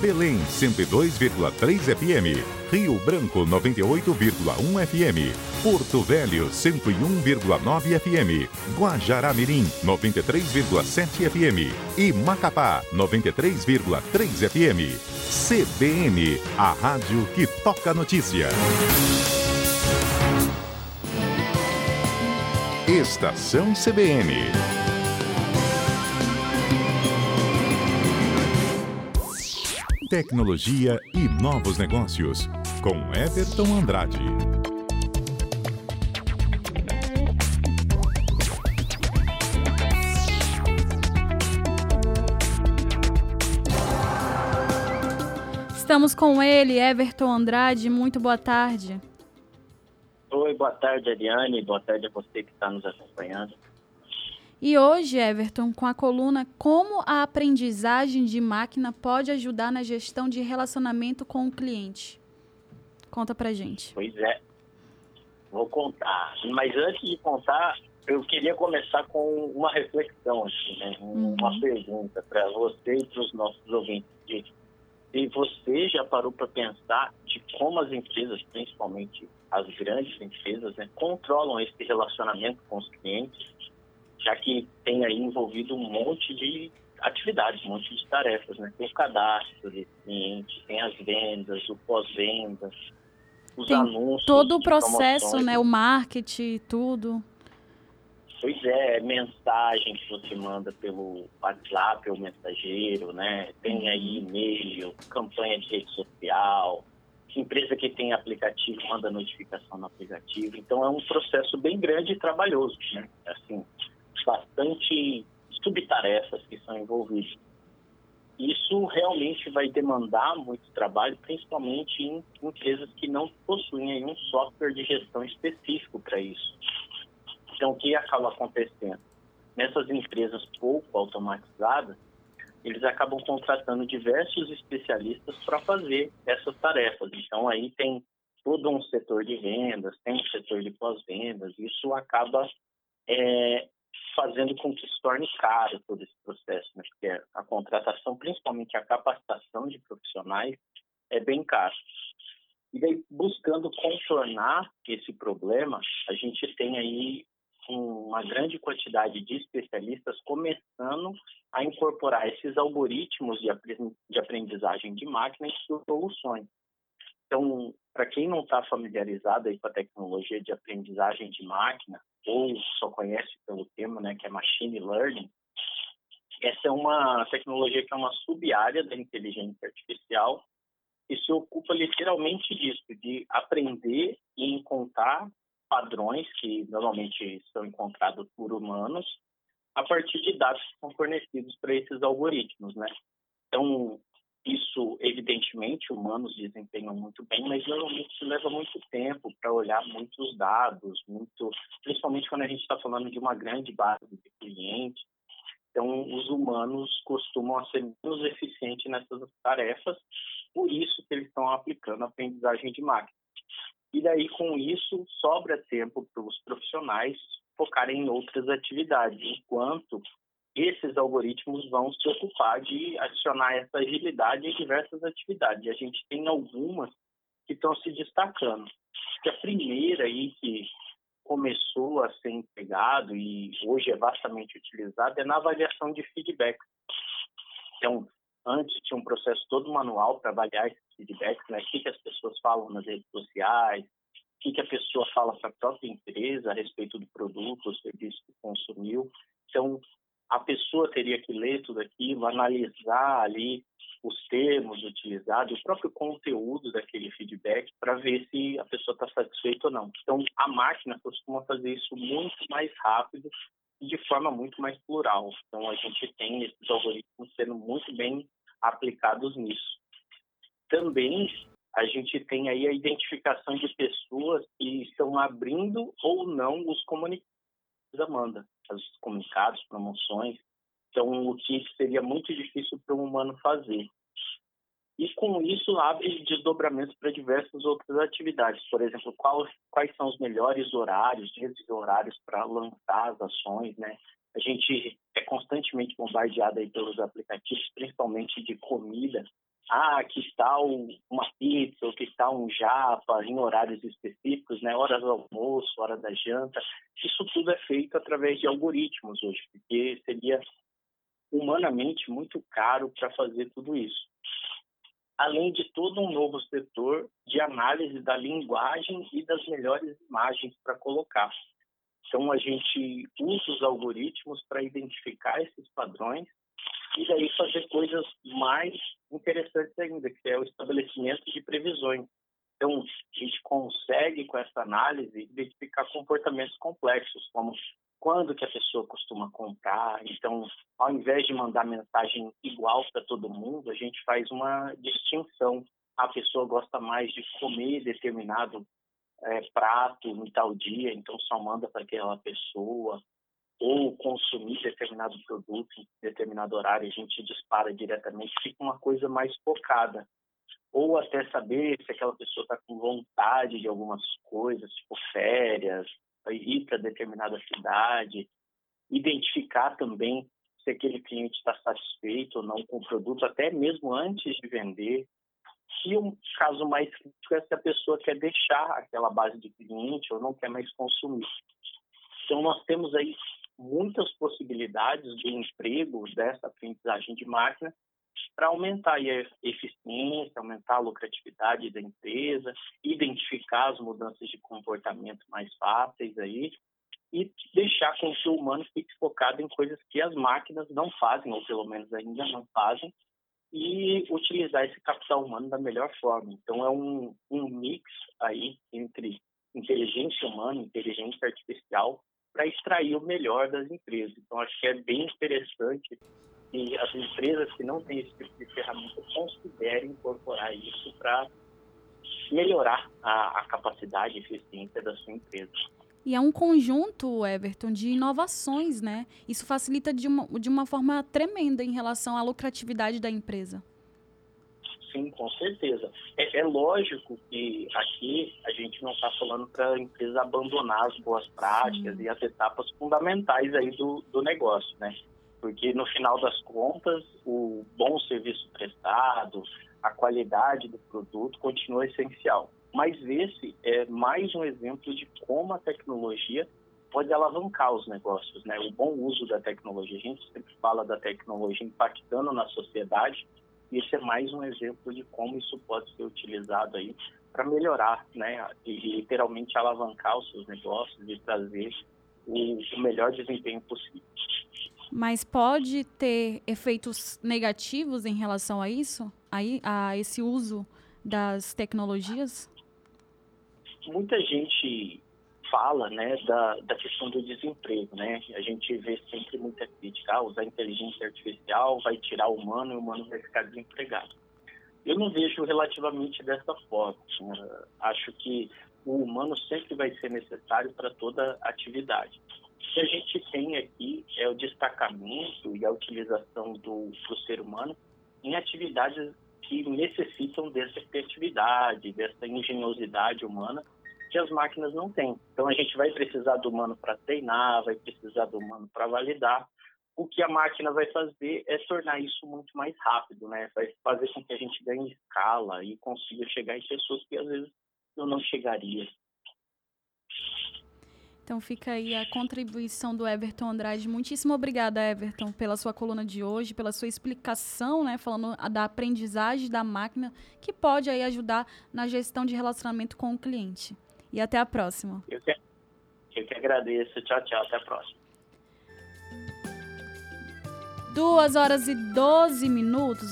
Belém 102,3 FM, Rio Branco 98,1 FM, Porto Velho 101,9 FM, Guajará-Mirim 93,7 FM e Macapá 93,3 FM. CBN, a rádio que toca notícia. Estação CBN. Tecnologia e novos negócios, com Everton Andrade. Estamos com ele, Everton Andrade. Muito boa tarde. Oi, boa tarde, Ariane. Boa tarde a você que está nos acompanhando. E hoje, Everton, com a coluna Como a aprendizagem de máquina pode ajudar na gestão de relacionamento com o cliente. Conta pra gente. Pois é. Vou contar. Mas antes de contar, eu queria começar com uma reflexão, assim, né? Uma uhum. pergunta para você e para os nossos ouvintes. E você já parou para pensar de como as empresas, principalmente as grandes empresas, né, controlam esse relacionamento com os clientes já que tem aí envolvido um monte de atividades, um monte de tarefas, né? Tem o cadastro de cliente, tem as vendas, o pós-vendas, os tem anúncios. Todo o processo, né? O marketing, tudo. Pois é, mensagem que você manda pelo WhatsApp ou mensageiro, né? Tem aí uhum. e-mail, campanha de rede social, empresa que tem aplicativo manda notificação no aplicativo. Então é um processo bem grande e trabalhoso, né? Assim, bastante subtarefas que são envolvidas. Isso realmente vai demandar muito trabalho, principalmente em empresas que não possuem um software de gestão específico para isso. Então, o que acaba acontecendo? Nessas empresas pouco automatizadas, eles acabam contratando diversos especialistas para fazer essas tarefas. Então, aí tem todo um setor de vendas, tem um setor de pós-vendas, isso acaba é, fazendo com que se torne caro todo esse processo, né? porque a contratação, principalmente a capacitação de profissionais, é bem caro. E daí, buscando contornar esse problema, a gente tem aí uma grande quantidade de especialistas começando a incorporar esses algoritmos de aprendizagem de máquina em suas soluções. Então, para quem não está familiarizado aí com a tecnologia de aprendizagem de máquina, ou só conhece pelo termo, né, que é Machine Learning, essa é uma tecnologia que é uma sub-área da inteligência artificial e se ocupa literalmente disso, de aprender e encontrar padrões que normalmente são encontrados por humanos a partir de dados que são fornecidos para esses algoritmos, né? Então, isso, evidentemente, humanos desempenham muito bem, mas normalmente isso leva muito tempo para olhar muitos dados, muito, principalmente quando a gente está falando de uma grande base de clientes. Então, os humanos costumam ser menos eficientes nessas tarefas, por isso que eles estão aplicando a aprendizagem de máquina. E daí, com isso, sobra tempo para os profissionais focarem em outras atividades, enquanto esses algoritmos vão se ocupar de adicionar essa agilidade em diversas atividades. E a gente tem algumas que estão se destacando. Que a primeira aí que começou a ser empregado e hoje é vastamente utilizado é na avaliação de feedback. Então, antes tinha um processo todo manual para avaliar esses feedbacks, né? O que, que as pessoas falam nas redes sociais, o que, que a pessoa fala para a própria empresa a respeito do produto ou serviço que consumiu. Então, a pessoa teria que ler tudo aquilo, analisar ali os termos utilizados, o próprio conteúdo daquele feedback para ver se a pessoa está satisfeita ou não. Então, a máquina costuma fazer isso muito mais rápido e de forma muito mais plural. Então, a gente tem esses algoritmos sendo muito bem aplicados nisso. Também a gente tem aí a identificação de pessoas que estão abrindo ou não os comunicados da Amanda os comunicados, promoções. Então, o que seria muito difícil para um humano fazer. E com isso abre desdobramentos para diversas outras atividades. Por exemplo, qual, quais são os melhores horários, dias e horários para lançar as ações, né? A gente é constantemente bombardeado aí pelos aplicativos, principalmente de comida, ah, que tal uma pizza, ou que tal um japa em horários específicos, né? Hora do almoço, hora da janta. Isso tudo é feito através de algoritmos hoje, porque seria humanamente muito caro para fazer tudo isso. Além de todo um novo setor de análise da linguagem e das melhores imagens para colocar. Então, a gente usa os algoritmos para identificar esses padrões e daí fazer coisas mais interessantes ainda, que é o estabelecimento de previsões. Então, a gente consegue, com essa análise, identificar comportamentos complexos, como quando que a pessoa costuma comprar. Então, ao invés de mandar mensagem igual para todo mundo, a gente faz uma distinção. A pessoa gosta mais de comer determinado é, prato em tal dia, então só manda para aquela pessoa ou consumir determinado produto em determinado horário, a gente dispara diretamente, fica uma coisa mais focada. Ou até saber se aquela pessoa está com vontade de algumas coisas, tipo férias, ir para determinada cidade, identificar também se aquele cliente está satisfeito ou não com o produto, até mesmo antes de vender. E um caso mais crítico é se a pessoa quer deixar aquela base de cliente ou não quer mais consumir. Então, nós temos aí muitas possibilidades de emprego dessa aprendizagem de máquina para aumentar a eficiência, aumentar a lucratividade da empresa, identificar as mudanças de comportamento mais fáceis aí e deixar com que o humano fique focado em coisas que as máquinas não fazem, ou pelo menos ainda não fazem, e utilizar esse capital humano da melhor forma. Então, é um, um mix aí entre inteligência humana, inteligência artificial, para extrair o melhor das empresas. Então, acho que é bem interessante que as empresas que não têm esse tipo de ferramenta considerem incorporar isso para melhorar a, a capacidade e eficiência da sua empresa. E é um conjunto, Everton, de inovações, né? Isso facilita de uma, de uma forma tremenda em relação à lucratividade da empresa. Sim, com certeza. É, é lógico que aqui a gente não está falando para a empresa abandonar as boas práticas Sim. e as etapas fundamentais aí do, do negócio, né? Porque no final das contas, o bom serviço prestado, a qualidade do produto continua essencial. Mas esse é mais um exemplo de como a tecnologia pode alavancar os negócios, né? O bom uso da tecnologia. A gente sempre fala da tecnologia impactando na sociedade, e esse é mais um exemplo de como isso pode ser utilizado aí para melhorar, né? E literalmente alavancar os seus negócios e trazer o, o melhor desempenho possível. Mas pode ter efeitos negativos em relação a isso? A, a esse uso das tecnologias? Muita gente fala né, da, da questão do desemprego. Né? A gente vê sempre muita crítica, ah, usar inteligência artificial vai tirar o humano e o humano vai ficar desempregado. Eu não vejo relativamente dessa forma. Né? Acho que o humano sempre vai ser necessário para toda atividade. O que a gente tem aqui é o destacamento e a utilização do, do ser humano em atividades que necessitam dessa criatividade, dessa engenhosidade humana que as máquinas não têm. Então a gente vai precisar do humano para treinar, vai precisar do humano para validar. O que a máquina vai fazer é tornar isso muito mais rápido, né? Vai fazer com que a gente ganhe escala e consiga chegar em pessoas que às vezes eu não chegaria. Então fica aí a contribuição do Everton Andrade. Muitíssimo obrigada, Everton, pela sua coluna de hoje, pela sua explicação, né, falando da aprendizagem da máquina que pode aí ajudar na gestão de relacionamento com o cliente. E até a próxima. Eu que, eu que agradeço. Tchau, tchau. Até a próxima. Duas horas e 12 minutos.